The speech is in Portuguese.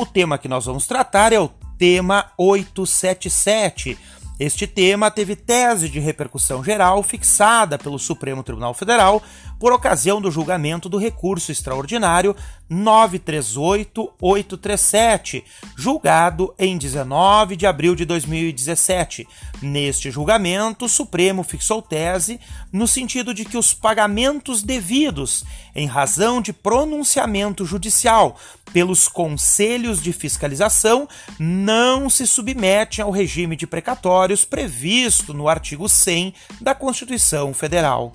O tema que nós vamos tratar é o tema 877. Este tema teve tese de repercussão geral fixada pelo Supremo Tribunal Federal por ocasião do julgamento do recurso extraordinário 938837, julgado em 19 de abril de 2017. Neste julgamento, o Supremo fixou tese no sentido de que os pagamentos devidos em razão de pronunciamento judicial pelos conselhos de fiscalização não se submetem ao regime de precatórios previsto no artigo 100 da Constituição Federal.